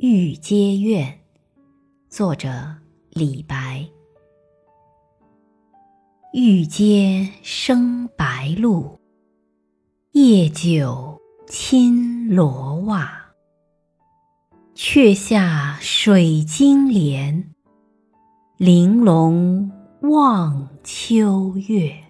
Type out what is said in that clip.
玉阶怨》，作者李白。玉阶生白露，夜久侵罗袜。却下水晶帘，玲珑望秋月。